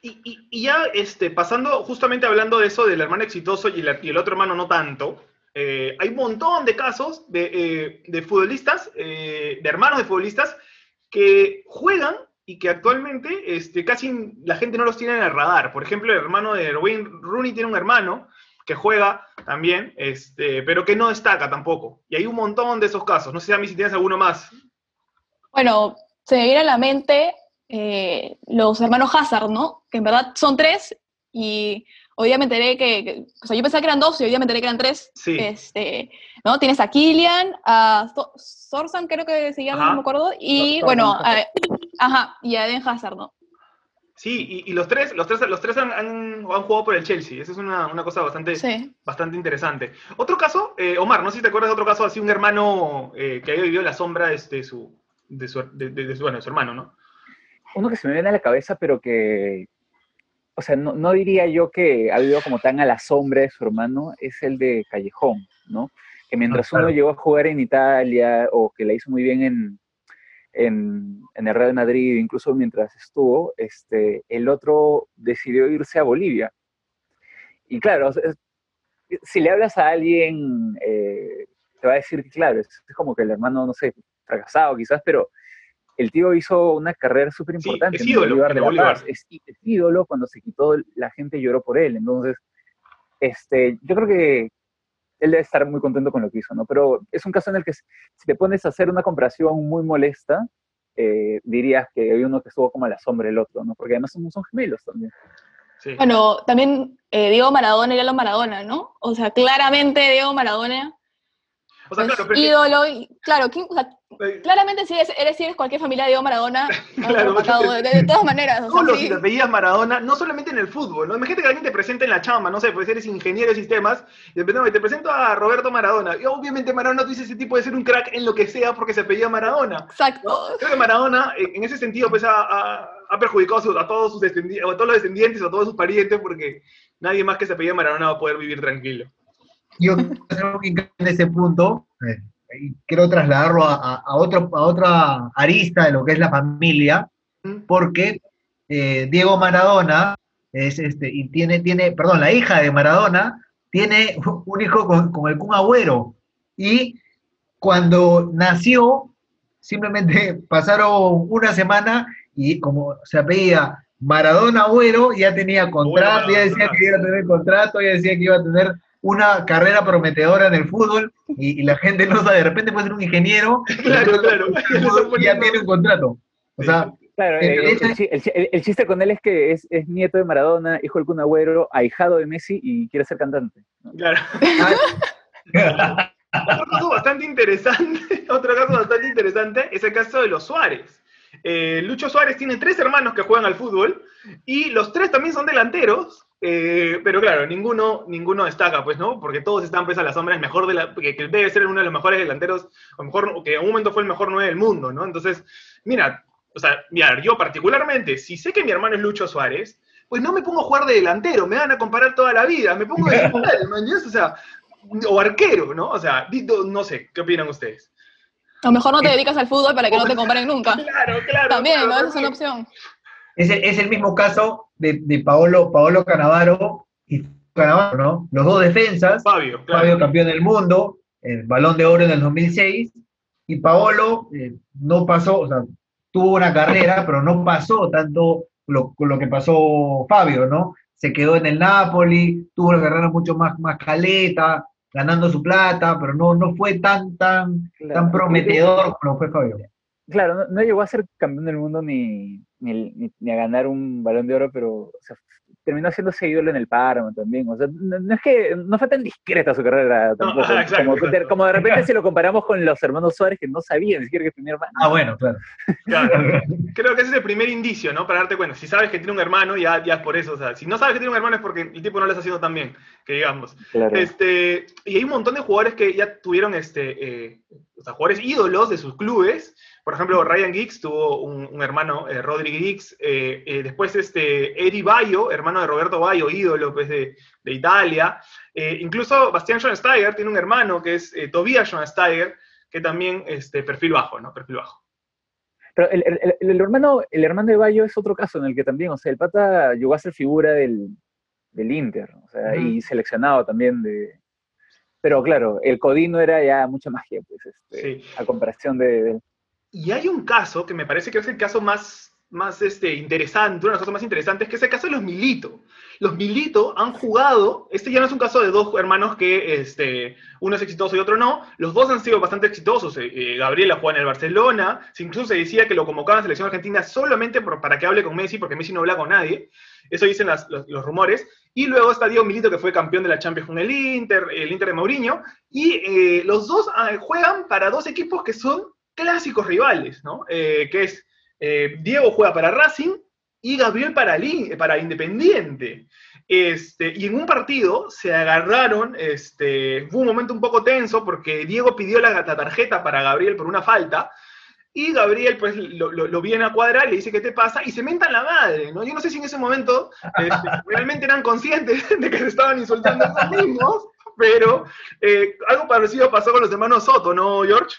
Y, ya este, pasando, justamente hablando de eso del hermano exitoso y, el otro hermano no tanto, eh, hay un montón de casos de, eh, futbolistas, eh, de hermanos de futbolistas, que juegan y que actualmente este, casi la gente no los tiene en el radar. Por ejemplo, el hermano de Wayne Rooney tiene un hermano que juega también, este, pero que no destaca tampoco. Y hay un montón de esos casos. No sé, a mí si tienes alguno más. Bueno, se me viene a la mente eh, los hermanos Hazard, ¿no? Que en verdad son tres y hoy día me enteré que, que- o sea, yo pensaba que eran dos y hoy día me enteré que eran tres. Sí. Este, ¿no? Tienes a Killian, a So- Sorzan creo que se llama, Ajá. no me acuerdo, y bueno, a- ajá, y a Eden Hazard, ¿no? Sí, y, los tres, los tres, los tres han, han, jugado por el Chelsea. Esa es una, una cosa bastante, bastante interesante. Otro caso, eh, Omar, no sé si te acuerdas de otro caso así, un hermano eh, que había vivido la sombra de, su, de, su, de, su, bueno, su hermano, ¿no? Uno que se me viene a la cabeza, pero que, o sea, no, no diría yo que ha vivido como tan a la sombra de su hermano, es el de Callejón, ¿no? Que mientras uno llegó a jugar en Italia o que la hizo muy bien en, en, el Real Madrid, incluso mientras estuvo, este, el otro decidió irse a Bolivia. Y claro, si le hablas a alguien, eh, te va a decir que, claro, es, como que el hermano, no sé, fracasado quizás, pero el tío hizo una carrera súper importante. es ídolo, Es, ídolo, cuando se quitó, la gente lloró por él. Entonces, este, yo creo que él debe estar muy contento con lo que hizo, ¿no? Pero es un caso en el que si te pones a hacer una comparación muy molesta, eh, dirías que hay uno que estuvo como a la sombra del otro, ¿no? Porque además son, son gemelos también. Bueno, también eh, Diego Maradona era lo Maradona, ¿no? O sea, claramente Diego Maradona o sea, claro, ídolo, y, claro, claramente si eres, eres, si eres cualquier familia de Diego Maradona, de, todas maneras. Todos los si te apellidas Maradona, no solamente en el fútbol, ¿no? Imagínate que alguien te presenta en la chamba, no sé, pues eres ingeniero de sistemas, y te presento a Roberto Maradona. Y obviamente Maradona tú dices ese tipo de ser un crack en lo que sea porque se apellida Maradona. Exacto. Creo que Maradona, en ese sentido, pues ha, ha, perjudicado a, todos sus descendientes, a todos los descendientes, a todos sus parientes, porque nadie más que se apellida Maradona va a poder vivir tranquilo yo quiero en ese punto, eh, quiero trasladarlo a, otro, a otra arista de lo que es la familia, porque eh, Diego Maradona es este, y tiene, tiene, perdón, la hija de Maradona tiene un hijo con, el Kun Agüero. Y cuando nació, simplemente pasaron una semana y como se apellía Maradona Agüero, ya tenía contrato, ya decía que iba a tener contrato, ya decía que iba a tener una carrera prometedora en el fútbol y, la gente no sabe, de repente puede ser un ingeniero claro, claro. y ya tiene un contrato. O sea, Claro, eh, el, chiste con él es que es, nieto de Maradona, hijo del Kun Agüero, ahijado de Messi y quiere ser cantante. Claro. otro caso bastante interesante, otro caso bastante interesante es el caso de los Suárez. Eh, Lucho Suárez tiene tres hermanos que juegan al fútbol y los tres también son delanteros eh, pero claro, ninguno, ninguno destaca, pues, ¿no? Porque todos están pues a la sombra, es mejor de la, que, debe ser uno de los mejores delanteros, o mejor, que en un momento fue el mejor nueve del mundo, ¿no? Entonces, mira, o sea, mira, yo particularmente, si sé que mi hermano es Lucho Suárez, pues no me pongo a jugar de delantero, me van a comparar toda la vida, me pongo de delantero, o sea, o arquero, ¿no? O sea, no sé, ¿qué opinan ustedes? A lo mejor no te dedicas al fútbol para que no te comparen nunca. Claro, claro. También, ¿no? Esa es una opción. Es el, es el mismo caso de, de, Paolo, Paolo Canavaro y Canavaro, ¿no? Los dos defensas. Fabio, Fabio campeón del mundo, el balón de oro en el 2006, y Paolo eh, no pasó, o sea, tuvo una carrera, pero no pasó tanto lo, lo que pasó Fabio, ¿no? Se quedó en el Napoli, tuvo una carrera mucho más, más caleta, ganando su plata, pero no, no fue tan, tan, tan prometedor como fue Fabio. Claro, no, llegó a ser campeón del mundo ni, ni, ni, a ganar un balón de oro, pero o sea, terminó siendo ídolo en el Parma también. O sea, no, es que no fue tan discreta su carrera tampoco. como, de repente si lo comparamos con los hermanos Suárez que no sabían ni siquiera que tenía hermano. Ah, bueno, claro. Creo que ese es el primer indicio, ¿no? Para darte cuenta. Si sabes que tiene un hermano, ya, ya es por eso. O sea, si no sabes que tiene un hermano es porque el tipo no lo está haciendo tan bien, que digamos. Este, y hay un montón de jugadores que ya tuvieron este, eh, o sea, jugadores ídolos de sus clubes por ejemplo, Ryan Giggs tuvo un, hermano, eh, Rodri Giggs. Eh, eh, después, este, Eddie Bayo, hermano de Roberto Bayo, ídolo pues, de, Italia. incluso Bastian Schweinsteiger tiene un hermano que es Tobias Schweinsteiger, que también este, perfil bajo, ¿no? Perfil bajo. Pero el, hermano, el hermano de Bayo es otro caso en el que también, o sea, el pata llegó a ser figura del, Inter, o sea, y seleccionado también de, pero claro, el Codino era ya mucha magia, pues, este, a comparación de, y hay un caso que me parece que es el caso más, más este, interesante, uno de los casos más interesantes, que es el caso de los Milito. Los Milito han jugado, este ya no es un caso de dos hermanos que este, uno es exitoso y otro no, los dos han sido bastante exitosos. Eh, eh, Gabriela juega en el Barcelona, incluso se decía que lo convocaban a la selección argentina solamente para que hable con Messi, porque Messi no habla con nadie. Eso dicen los, rumores. Y luego está Diego Milito, que fue campeón de la Champions con el Inter, el Inter de Mourinho. Y eh, los dos ah, juegan para dos equipos que son clásicos rivales, ¿no? Eh, que es, eh, Diego juega para Racing y Gabriel para, para Independiente. Este, y en un partido se agarraron, este, fue un momento un poco tenso porque Diego pidió la, tarjeta para Gabriel por una falta, y Gabriel pues lo, viene a cuadrar, le dice qué te pasa, y se mentan la madre, ¿no? Yo no sé si en ese momento este, realmente eran conscientes de que se estaban insultando a los mismos, pero eh, algo parecido pasó con los hermanos Soto, ¿no, George?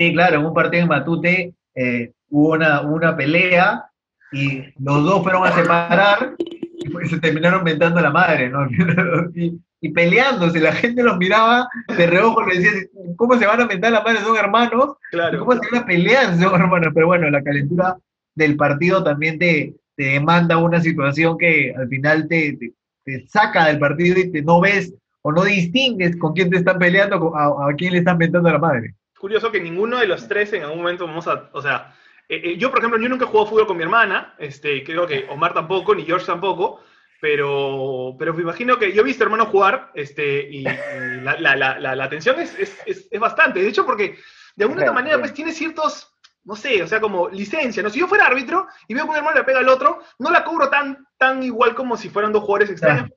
Sí, claro, en un partido en Matute eh, hubo una, una pelea y los dos fueron a separar y se terminaron mentando la madre, ¿no? Y, y, peleándose, la gente los miraba de reojo, le decía, ¿cómo se van a mentar la madre? Son hermanos, claro. ¿cómo se van a pelear? Son hermanos, pero bueno, la calentura del partido también te, te demanda una situación que al final te, te, saca del partido y te no ves o no distingues con quién te están peleando, a, a quién le están mentando la madre. Curioso que ninguno de los tres en algún momento vamos a, o sea, eh, eh, yo, por ejemplo, yo nunca he jugado fútbol con mi hermana, este, creo que Omar tampoco, ni George tampoco, pero, pero me imagino que yo he visto hermanos jugar este, y, la, la, la, la, atención es, es, es, bastante. De hecho, porque de alguna manera pues tiene ciertos, no sé, o sea, como licencia. ¿no? Si yo fuera árbitro y veo que un hermano le pega al otro, no la cubro tan, tan igual como si fueran dos jugadores extraños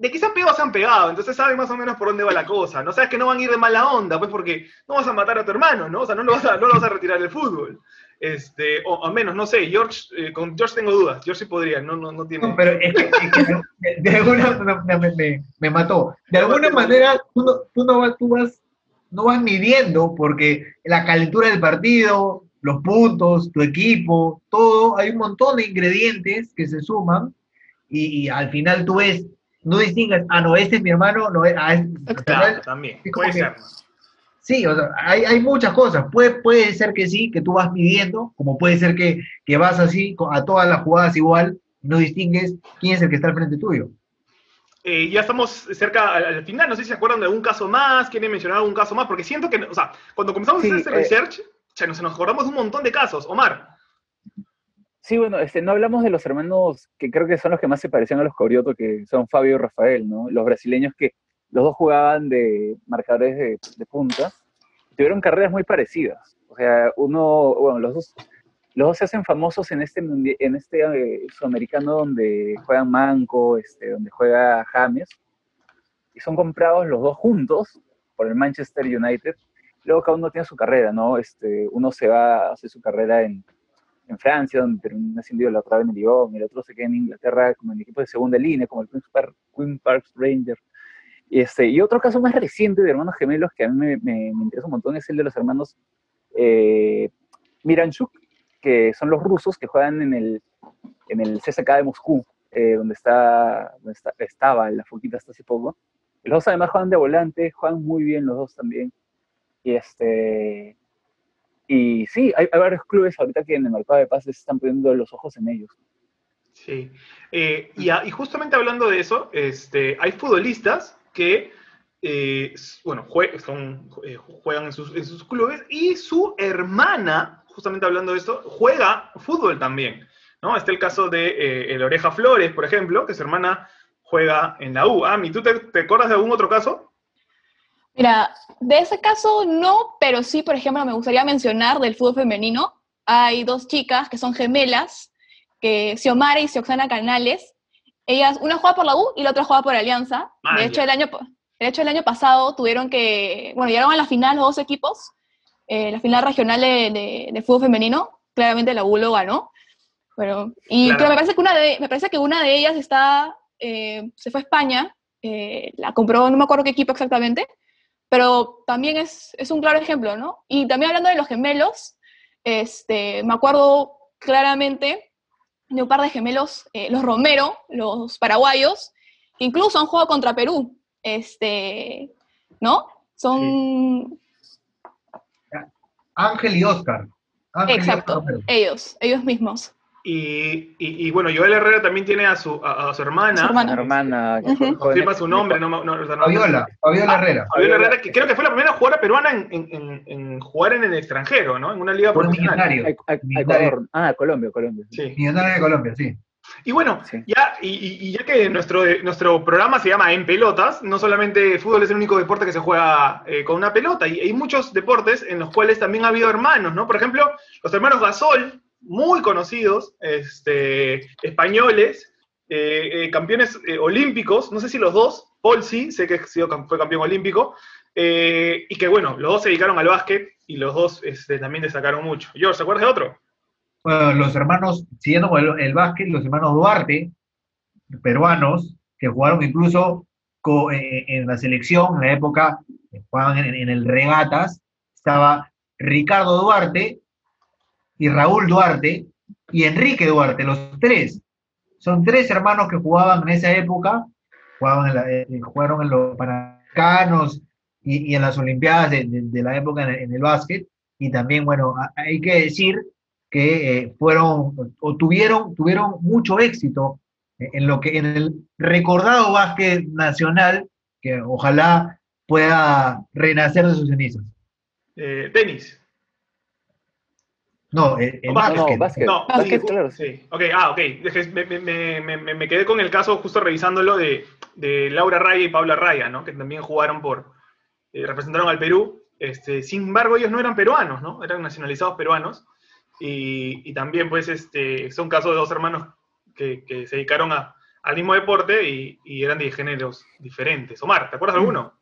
de que se han pegado, se han pegado, entonces saben más o menos por dónde va la cosa, ¿no? Sabes que no van a ir de mala onda, pues porque no vas a matar a tu hermano, ¿no? O sea, no lo vas a, no lo vas a retirar del fútbol. Este, o al menos, no sé, George, eh, con George tengo dudas, George sí podría, no, no, no tiene... No, pero es que, de, alguna me, me, me, mató. De alguna manera, tú no, tú no, vas, tú vas, no vas midiendo, porque la calentura del partido, los puntos, tu equipo, todo, hay un montón de ingredientes que se suman, y, y al final tú ves no distingas, ah, no, este es mi hermano, no es, ah, claro, también, puede ser. Sí, o sea, hay, hay, muchas cosas. Puede, puede ser que sí, que tú vas midiendo, como puede ser que, que vas así a todas las jugadas igual, no distingues quién es el que está al frente tuyo. Eh, ya estamos cerca al final, no sé si se acuerdan de algún caso más, quieren mencionar algún caso más, porque siento que, o sea, cuando comenzamos a hacer este eh, research, ya nos, nos acordamos de un montón de casos. Omar. Sí, bueno, este, no hablamos de los hermanos que creo que son los que más se parecían a los Corioto, que son Fabio y Rafael, ¿no? Los brasileños que los dos jugaban de marcadores de, de punta, tuvieron carreras muy parecidas. O sea, uno, bueno, los dos, los dos se hacen famosos en este, en este eh, sudamericano donde juegan Manco, este, donde juega James, y son comprados los dos juntos por el Manchester United. Luego cada uno tiene su carrera, ¿no? Este, uno se va a hacer su carrera en, en Francia, donde termina siendo la otra vez en Lyon, el otro se queda en Inglaterra como en el equipo de segunda línea, como el Queen's, Park, Queen Parks Rangers. Este, y otro caso más reciente de hermanos gemelos que a mí me, me, interesa un montón es el de los hermanos eh, Miranchuk, que son los rusos que juegan en el, en el CSK de Moscú, eh, donde, está, donde está, estaba la Foquita hasta hace poco. Los dos además juegan de volante, juegan muy bien los dos también. Y este, y sí, hay, varios clubes ahorita que en el mercado de pases están poniendo los ojos en ellos. Sí, eh, y, justamente hablando de eso, este, hay futbolistas que, eh, bueno, son, eh, juegan en sus, clubes y su hermana, justamente hablando de esto, juega fútbol también, ¿no? Está el caso de el Oreja Flores, por ejemplo, que su hermana juega en la U. Ami, ¿tú te, te acuerdas de algún otro caso? Mira, de ese caso no, pero sí, por ejemplo, me gustaría mencionar del fútbol femenino. Hay dos chicas que son gemelas, que Xiomara y Xioxana Canales. Ellas, una juega por la U y la otra juega por Alianza. de hecho, el año, de hecho, el año pasado tuvieron que, bueno, llegaron a la final los dos equipos, eh, la final regional de, fútbol femenino. Claramente la U lo ganó. Bueno, y me, parece que una de, me parece que una de ellas está, eh, se fue a España, eh, la compró, no me acuerdo qué equipo exactamente, pero también es, es, un claro ejemplo, ¿no? Y también hablando de los gemelos, este, me acuerdo claramente de un par de gemelos, eh, los Romero, los paraguayos, que incluso han jugado contra Perú, este, ¿no? Son... Ángel y Oscar. Exacto, ellos, ellos mismos. Y, y, bueno, Joel Herrera también tiene a su, a, su hermana. Su hermana. hermana Confirma su nombre. No, no, Fabiola, Fabiola Herrera. Fabiola Herrera, que creo que fue la primera jugadora peruana en, en, en, jugar en el extranjero, ¿no? En una liga profesional. Ah, Colombia, Colombia. Sí. Millonario de Colombia, sí. Y bueno, ya, y, y, ya que nuestro, nuestro programa se llama En Pelotas, no solamente fútbol es el único deporte que se juega eh, con una pelota, y hay muchos deportes en los cuales también ha habido hermanos, ¿no? Por ejemplo, los hermanos Gasol, muy conocidos, este, españoles, eh, eh, campeones eh, olímpicos, no sé si los dos, Paul sí, sé que fue campeón olímpico, y que bueno, los dos se dedicaron al básquet y los dos este, también destacaron mucho. George, ¿se acuerdas de otro? Bueno, los hermanos, siguiendo el, básquet, los hermanos Duarte, peruanos, que jugaron incluso en la selección, en la época, jugaban en el regatas, estaba Ricardo Duarte y Raúl Duarte y Enrique Duarte, los tres. Son tres hermanos que jugaban en esa época, eh, jugaron en los Panamericanos y, en las Olimpiadas de, la época en el, básquet. Y también, bueno, hay que decir que eh, fueron o tuvieron, tuvieron mucho éxito en lo que en el recordado básquet nacional que ojalá pueda renacer de sus cenizas. Eh, tenis. No, el, básquet. No, básquet, claro. Sí. Ok, ah, ok. Me, quedé con el caso justo revisándolo de, de, Laura Raya y Paula Raya, ¿no? Que también jugaron por, eh, representaron al Perú. Este, sin embargo, ellos no eran peruanos, ¿no? Eran nacionalizados peruanos. Y, también, pues, este, son casos de dos hermanos que, se dedicaron a, al mismo deporte y, y, eran de géneros diferentes. Omar, ¿te acuerdas de alguno?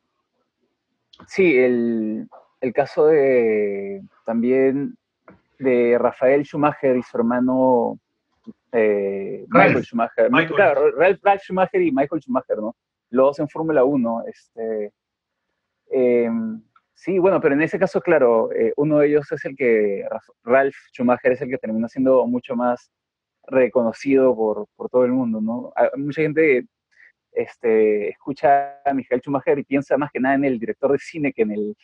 Sí, el, el caso de también de Rafael Schumacher y su hermano eh, Michael Schumacher. Claro, Ralph, Schumacher y Michael Schumacher, ¿no? Los dos en Fórmula 1. Este, em, sí, bueno, pero en ese caso, claro, eh, uno de ellos es el que, Ralph Schumacher es el que termina siendo mucho más reconocido por, por todo el mundo, ¿no? mucha gente este, escucha a Michael Schumacher y piensa más que nada en el director de cine que en el,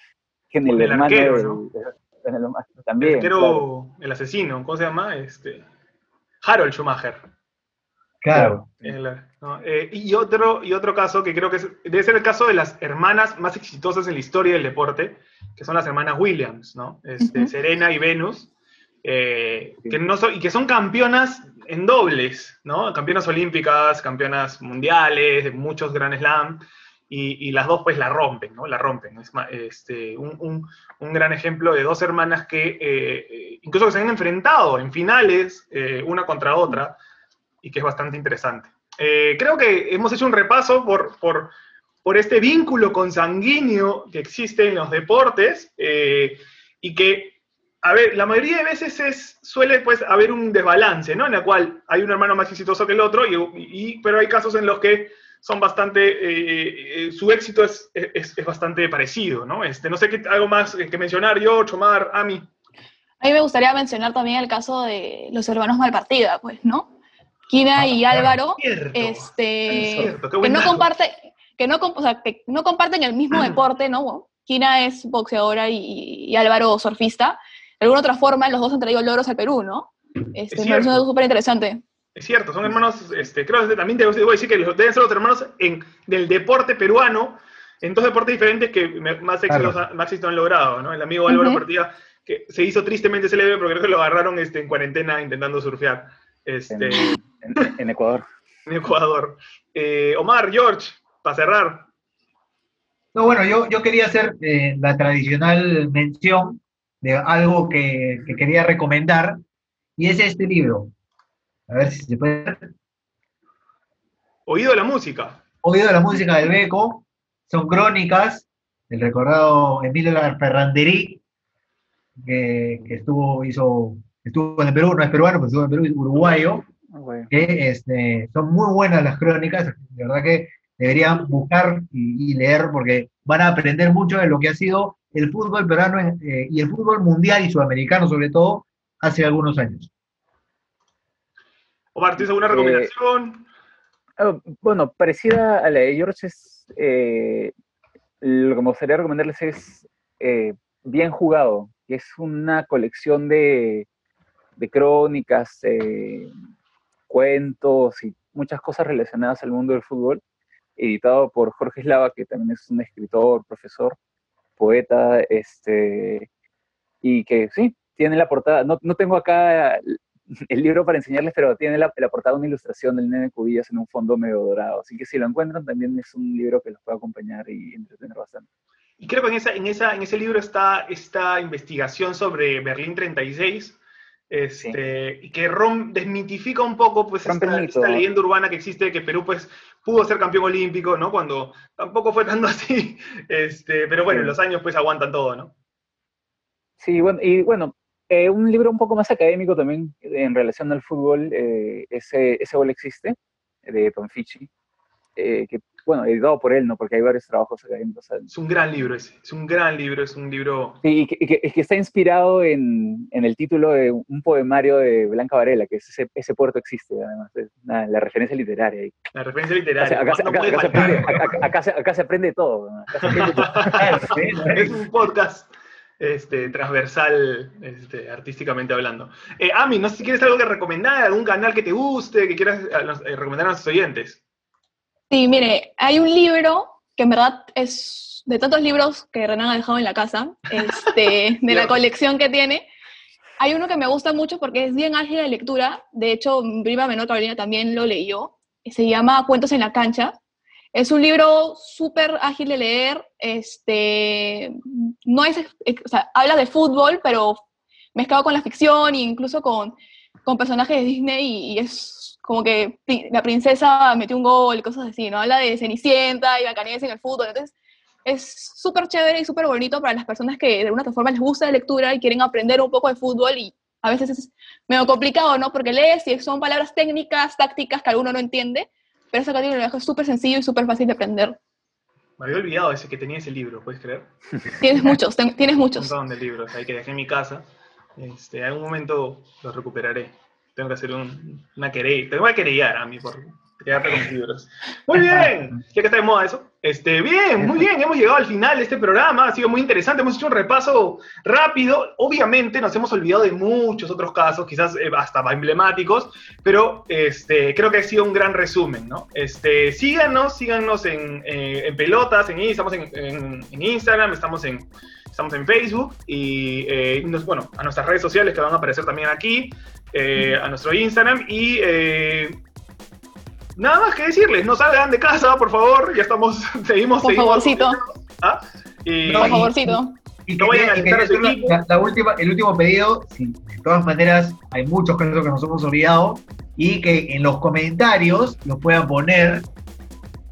en el, hermano arquero, también. El el asesino, ¿cómo se llama? Este, Harold Schumacher. Claro. Eh, y, otro, y otro caso que creo que debe ser el caso de las hermanas más exitosas en la historia del deporte, que son las hermanas Williams, ¿no? Este, Serena y Venus, eh, que no y que son campeonas en dobles, ¿no? Campeonas olímpicas, campeonas mundiales, de muchos Grand Slam y, las dos pues la rompen, ¿no? La rompen. Es este, un, gran ejemplo de dos hermanas que eh, incluso que se han enfrentado en finales eh, una contra otra y que es bastante interesante. Eh, creo que hemos hecho un repaso por, por, por, este vínculo consanguíneo que existe en los deportes y que, a ver, la mayoría de veces es, suele pues haber un desbalance, ¿no? En el cual hay un hermano más exitoso que el otro, y, pero hay casos en los que son bastante, eh, eh, su éxito es, es, bastante parecido, ¿no? Este, no sé qué, algo más que mencionar, yo, Chomar, Ami. A mí me gustaría mencionar también el caso de los hermanos Malpartida, pues, ¿no? Kina y ah, Álvaro, este, que no comparte, que no, o sea, que no comparten el mismo deporte, ¿no? Kina es boxeadora y, Álvaro surfista. De alguna otra forma, los dos han traído logros al Perú, ¿no? Este, es me parece súper interesante. Es cierto, son hermanos, este, creo que también te voy a decir que deben ser los hermanos en, del deporte peruano, en dos deportes diferentes que más éxito, han logrado, ¿no? El amigo Álvaro Partida, que se hizo tristemente célebre porque creo que lo agarraron este, en cuarentena intentando surfear. Este, en, Ecuador. En Ecuador. Eh, Omar, George, para cerrar. No, bueno, yo, yo quería hacer eh, la tradicional mención de algo que, que quería recomendar, y es este libro, a ver si se puede. Oído la música. Oído la música del Beco. Son crónicas del recordado Emilio Ferranderí, que, que, estuvo, hizo, estuvo en el Perú, no es peruano, pero estuvo en Perú, es uruguayo. Ah, que este, son muy buenas las crónicas, de verdad que deberían buscar y, leer porque van a aprender mucho de lo que ha sido el fútbol peruano eh, y el fútbol mundial y sudamericano sobre todo hace algunos años. ¿O Martínez, alguna eh, recomendación? Ah, bueno, parecida a la de George, es, eh, lo que me gustaría recomendarles es eh, Bien Jugado, que es una colección de, crónicas, cuentos y muchas cosas relacionadas al mundo del fútbol, editado por Jorge Eslava, que también es un escritor, profesor, poeta, este, y que sí, tiene la portada, no, no tengo acá el libro para enseñarles, pero tiene la, la portada una ilustración del nene Cubillas en un fondo medio dorado. Así que si lo encuentran, también es un libro que los puede acompañar y entretener bastante. Y creo que en, esa, en, esa, en ese libro está esta investigación sobre Berlín 36, este, y que rom, desmitifica un poco pues, esta, esta leyenda urbana que existe de que Perú pues, pudo ser campeón olímpico, ¿no? Cuando tampoco fue tanto así, este, pero bueno, Sí. los años pues aguantan todo, ¿no? Sí, bueno, y bueno, eh, un libro un poco más académico también en relación al fútbol, eh, ese, ese gol existe, de Tom Fichi, eh, que, bueno, editado por él, ¿no? Porque hay varios trabajos académicos. Es un gran libro ese, es un gran libro, es un libro... Sí, y que, y que- y que está inspirado en, en el título de un poemario de Blanca Varela, que es ese, ese puerto existe, además, es una- la referencia literaria. ahí. La referencia literaria. acá se- aprende, todo. ¿no? Acá se aprende todo. Es un podcast este, transversal, este, artísticamente hablando. Eh, Ami, no sé si quieres algo que recomendar, algún canal que te guste, que quieras eh, eh, recomendar a nuestros oyentes. Sí, mire, hay un libro que en verdad es de tantos libros que Renan ha dejado en la casa, este, de la colección que tiene. Hay uno que me gusta mucho porque es bien ágil de lectura. De hecho, mi prima menor Carolina también lo leyó. Se llama Cuentos en la cancha. Es un libro súper ágil de leer. Este, no es, o sea, habla de fútbol, pero mezclado con la ficción e incluso con, con personajes de Disney y, y es como que la princesa metió un gol cosas así, ¿no? Habla de Cenicienta y Blancanieves en el fútbol. Entonces, es súper chévere y súper bonito para las personas que de alguna forma les gusta la lectura y quieren aprender un poco de fútbol y a veces es medio complicado, ¿no? Porque lees y son palabras técnicas, tácticas que alguno no entiende, pero esa capítulo lo dejo súper sencillo y súper fácil de aprender. Me había olvidado ese que tenía ese libro, ¿puedes creer? Tienes muchos, ten- tienes Un muchos. montón de libros ahí que dejé en mi casa. Este, en algún momento los recuperaré. Tengo que hacer un- una querella. Tengo que querellar a mí por quedarte con mis libros. Muy bien, ya que está de moda eso. Este, bien, muy bien, hemos llegado al final de este programa, ha sido muy interesante, hemos hecho un repaso rápido, obviamente nos hemos olvidado de muchos otros casos, quizás eh, hasta emblemáticos, pero este, creo que ha sido un gran resumen, ¿no? Este, síganos, síganos en, eh, pelotas, en, estamos en, Instagram, estamos en, estamos en Facebook y eh, nos- bueno, a nuestras redes sociales que van a aparecer también aquí, a nuestro Instagram y nada más que decirles, no salgan de casa, por favor, ya estamos, seguimos, Por seguimos. favorcito. ¿Ah? Y, No, Por y- favorcito. Y No vayan a su equipo. la, la última, el último pedido, sí, de todas maneras, hay muchos casos que nos hemos olvidado y que en los comentarios los puedan poner.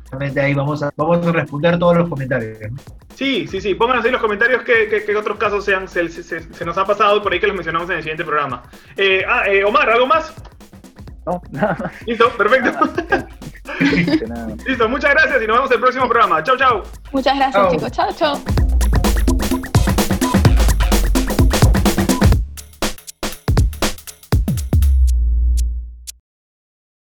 Realmente ahí vamos a, vamos a responder todos los comentarios. ¿no? Sí, sí, sí. Pónganos ahí en los comentarios qué, qué- qué otros casos sean, se, se- se- se nos han pasado y por ahí que los mencionamos en el siguiente programa. Eh, ah, eh, Omar, ¿algo más? No, nada más. Listo, perfecto. Nada más. Listo, muchas gracias y nos vemos en el próximo programa. Chau, chau. Muchas gracias, Chao. chicos. Chao, chao.